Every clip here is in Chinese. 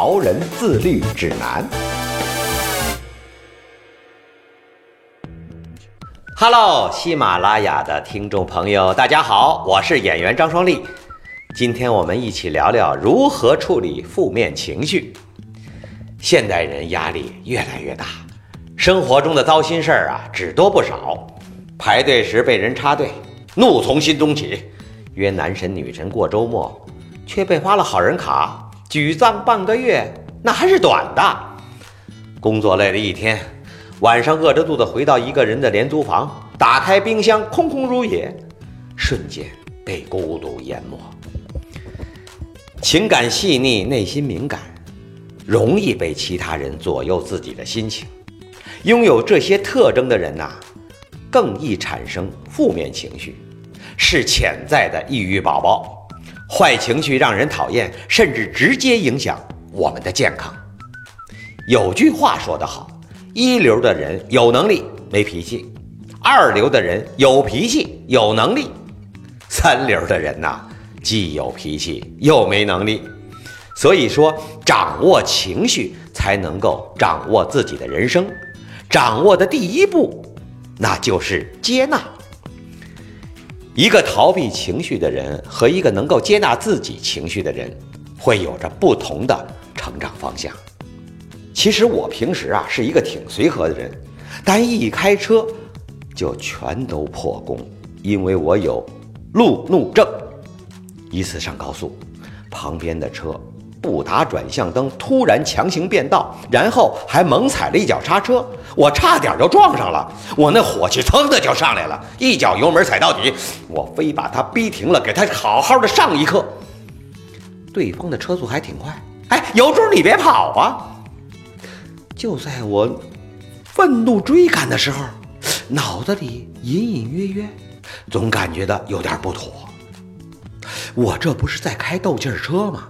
潮人自律指南》。Hello，喜马拉雅的听众朋友，大家好，我是演员张双立。今天我们一起聊聊如何处理负面情绪。现代人压力越来越大，生活中的糟心事儿啊只多不少。排队时被人插队，怒从心中起；约男神女神过周末，却被发了好人卡，沮丧半个月，那还是短的。工作累了一天，晚上饿着肚子回到一个人的廉租房，打开冰箱，空空如也，瞬间被孤独淹没。情感细腻，内心敏感。容易被其他人左右自己的心情，拥有这些特征的人呐，更易产生负面情绪，是潜在的抑郁宝宝。坏情绪让人讨厌，甚至直接影响我们的健康。有句话说得好：一流的人有能力没脾气，二流的人有脾气有能力，三流的人呐，既有脾气又没能力。所以说，掌握情绪才能够掌握自己的人生。掌握的第一步，那就是接纳。一个逃避情绪的人和一个能够接纳自己情绪的人，会有着不同的成长方向。其实我平时啊是一个挺随和的人，但一开车就全都破功，因为我有路怒症。一次上高速，旁边的车。不打转向灯，突然强行变道，然后还猛踩了一脚刹车，我差点就撞上了。我那火气噌的就上来了，一脚油门踩到底，我非把他逼停了，给他好好的上一课。对方的车速还挺快，哎，有种你别跑啊！就在我愤怒追赶的时候，脑子里隐隐约约总感觉到有点不妥。我这不是在开斗气车吗？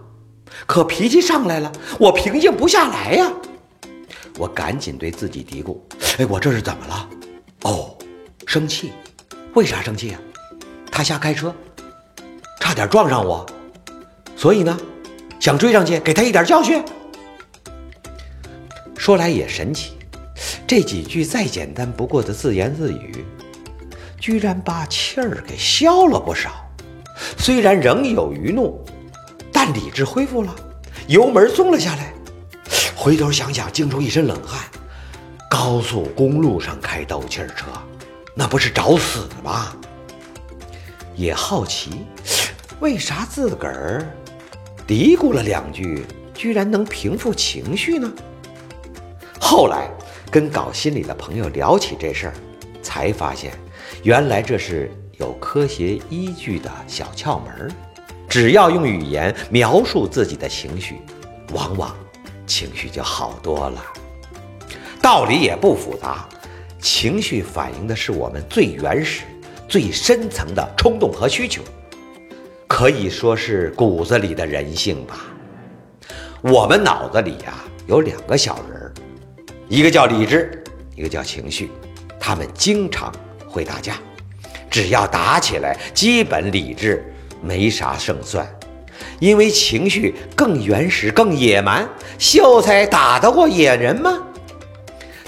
可脾气上来了，我平静不下来呀！我赶紧对自己嘀咕：“哎，我这是怎么了？哦，生气？为啥生气啊？他瞎开车，差点撞上我，所以呢，想追上去给他一点教训。”说来也神奇，这几句再简单不过的自言自语，居然把气儿给消了不少。虽然仍有余怒。理智恢复了，油门松了下来。回头想想，惊出一身冷汗。高速公路上开斗气儿车，那不是找死吗？也好奇，为啥自个儿嘀咕了两句，居然能平复情绪呢？后来跟搞心理的朋友聊起这事儿，才发现，原来这是有科学依据的小窍门儿。只要用语言描述自己的情绪，往往情绪就好多了。道理也不复杂，情绪反映的是我们最原始、最深层的冲动和需求，可以说是骨子里的人性吧。我们脑子里呀有两个小人儿，一个叫理智，一个叫情绪，他们经常会打架。只要打起来，基本理智。没啥胜算，因为情绪更原始、更野蛮。秀才打得过野人吗？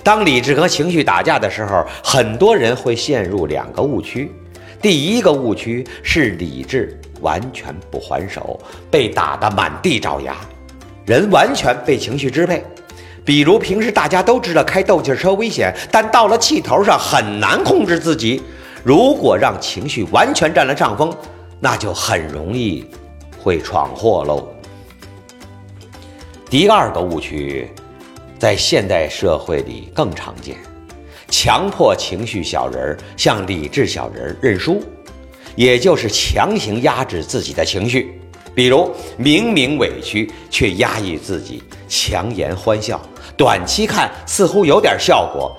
当理智和情绪打架的时候，很多人会陷入两个误区。第一个误区是理智完全不还手，被打得满地找牙，人完全被情绪支配。比如平时大家都知道开斗气车危险，但到了气头上很难控制自己。如果让情绪完全占了上风，那就很容易会闯祸喽。第二个误区，在现代社会里更常见，强迫情绪小人儿向理智小人儿认输，也就是强行压制自己的情绪。比如明明委屈却压抑自己，强颜欢笑，短期看似乎有点效果，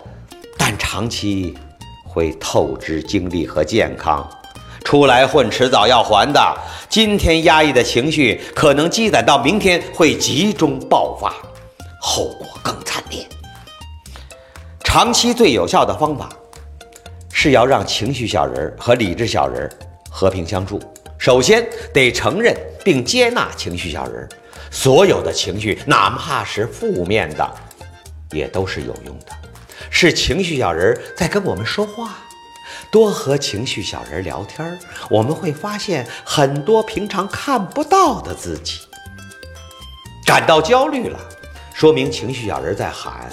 但长期会透支精力和健康。出来混，迟早要还的。今天压抑的情绪，可能积攒到明天会集中爆发，后果更惨烈。长期最有效的方法，是要让情绪小人和理智小人和平相处。首先得承认并接纳情绪小人，所有的情绪，哪怕是负面的，也都是有用的，是情绪小人在跟我们说话。多和情绪小人聊天，我们会发现很多平常看不到的自己。感到焦虑了，说明情绪小人在喊：“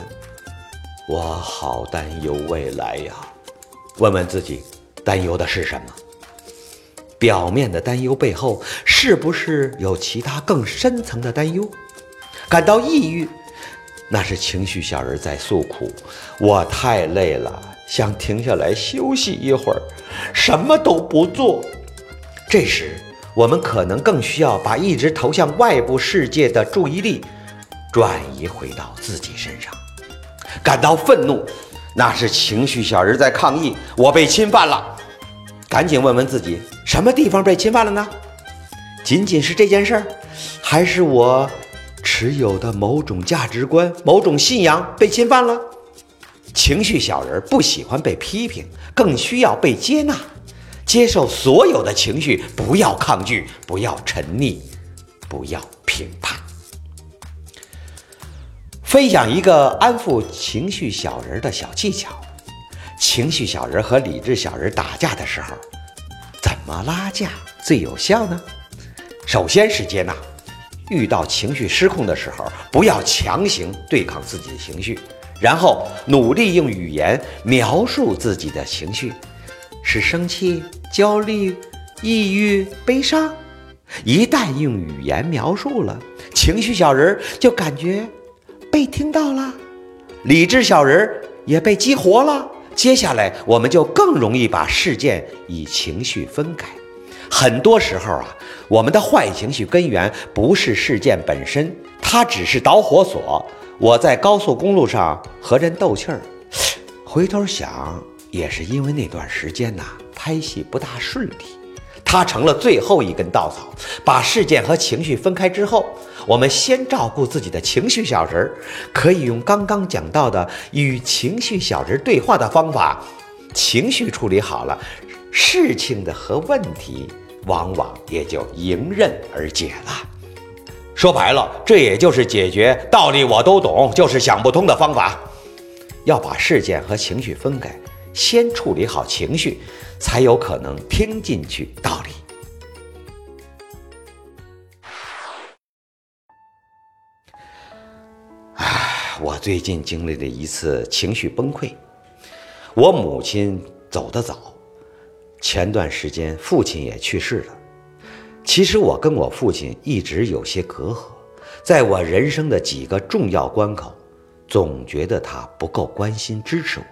我好担忧未来呀！”问问自己，担忧的是什么？表面的担忧背后，是不是有其他更深层的担忧？感到抑郁，那是情绪小人在诉苦：“我太累了。”想停下来休息一会儿，什么都不做。这时，我们可能更需要把一直投向外部世界的注意力转移回到自己身上。感到愤怒，那是情绪小人在抗议，我被侵犯了。赶紧问问自己，什么地方被侵犯了呢？仅仅是这件事儿，还是我持有的某种价值观、某种信仰被侵犯了？情绪小人不喜欢被批评，更需要被接纳，接受所有的情绪，不要抗拒，不要沉溺，不要评判。分享一个安抚情绪小人的小技巧：情绪小人和理智小人打架的时候，怎么拉架最有效呢？首先是接纳，遇到情绪失控的时候，不要强行对抗自己的情绪。然后努力用语言描述自己的情绪，是生气、焦虑、抑郁、悲伤。一旦用语言描述了，情绪小人就感觉被听到了，理智小人也被激活了。接下来，我们就更容易把事件与情绪分开。很多时候啊，我们的坏情绪根源不是事件本身，它只是导火索。我在高速公路上和人斗气儿，回头想，也是因为那段时间呐，拍戏不大顺利，它成了最后一根稻草。把事件和情绪分开之后，我们先照顾自己的情绪小人儿，可以用刚刚讲到的与情绪小人对话的方法，情绪处理好了，事情的和问题往往也就迎刃而解了。说白了，这也就是解决道理我都懂，就是想不通的方法。要把事件和情绪分开，先处理好情绪，才有可能听进去道理。唉，我最近经历了一次情绪崩溃。我母亲走得早，前段时间父亲也去世了。其实我跟我父亲一直有些隔阂，在我人生的几个重要关口，总觉得他不够关心支持我，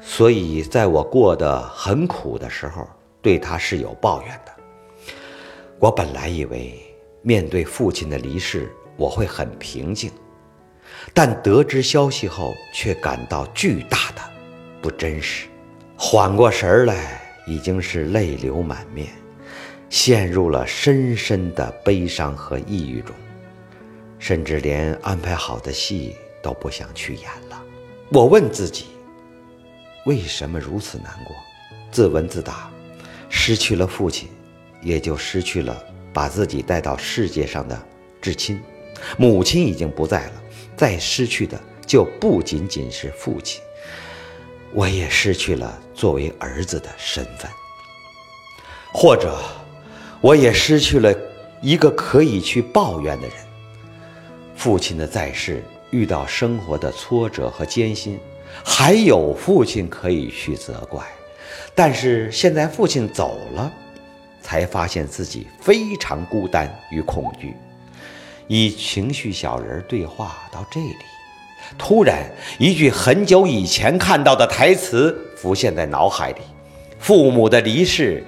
所以在我过得很苦的时候，对他是有抱怨的。我本来以为面对父亲的离世，我会很平静，但得知消息后，却感到巨大的不真实。缓过神儿来，已经是泪流满面。陷入了深深的悲伤和抑郁中，甚至连安排好的戏都不想去演了。我问自己，为什么如此难过？自问自答：失去了父亲，也就失去了把自己带到世界上的至亲。母亲已经不在了，再失去的就不仅仅是父亲，我也失去了作为儿子的身份，或者。我也失去了一个可以去抱怨的人。父亲的在世，遇到生活的挫折和艰辛，还有父亲可以去责怪。但是现在父亲走了，才发现自己非常孤单与恐惧。以情绪小人对话到这里，突然一句很久以前看到的台词浮现在脑海里：父母的离世。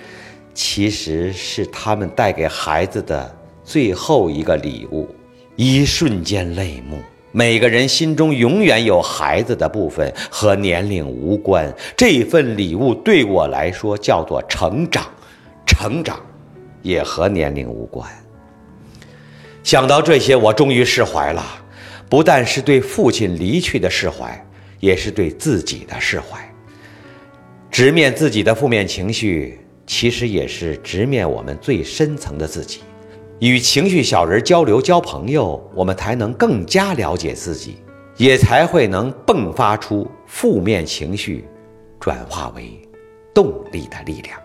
其实是他们带给孩子的最后一个礼物，一瞬间泪目。每个人心中永远有孩子的部分，和年龄无关。这份礼物对我来说叫做成长，成长也和年龄无关。想到这些，我终于释怀了，不但是对父亲离去的释怀，也是对自己的释怀。直面自己的负面情绪，其实也是直面我们最深层的自己。与情绪小人交流、交朋友，我们才能更加了解自己，也才会能迸发出负面情绪，转化为动力的力量。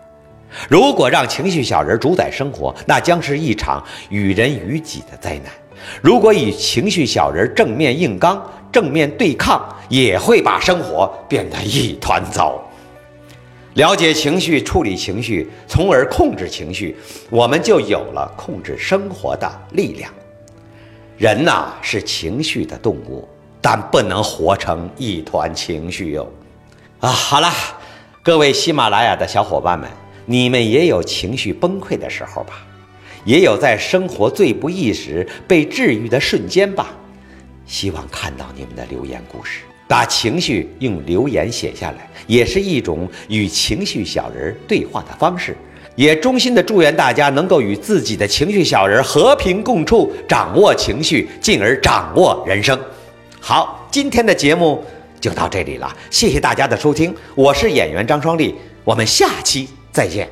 如果让情绪小人主宰生活，那将是一场与人与己的灾难。如果与情绪小人正面硬刚、正面对抗，也会把生活变得一团糟。了解情绪，处理情绪，从而控制情绪，我们就有了控制生活的力量。人呐是情绪的动物，但不能活成一团情绪哟。啊，好了，各位喜马拉雅的小伙伴们，你们也有情绪崩溃的时候吧？也有在生活最不易时被治愈的瞬间吧？希望看到你们的留言故事。把情绪用留言写下来，也是一种与情绪小人对话的方式。也衷心的祝愿大家能够与自己的情绪小人和平共处，掌握情绪，进而掌握人生。好，今天的节目就到这里了，谢谢大家的收听，我是演员张双立，我们下期再见。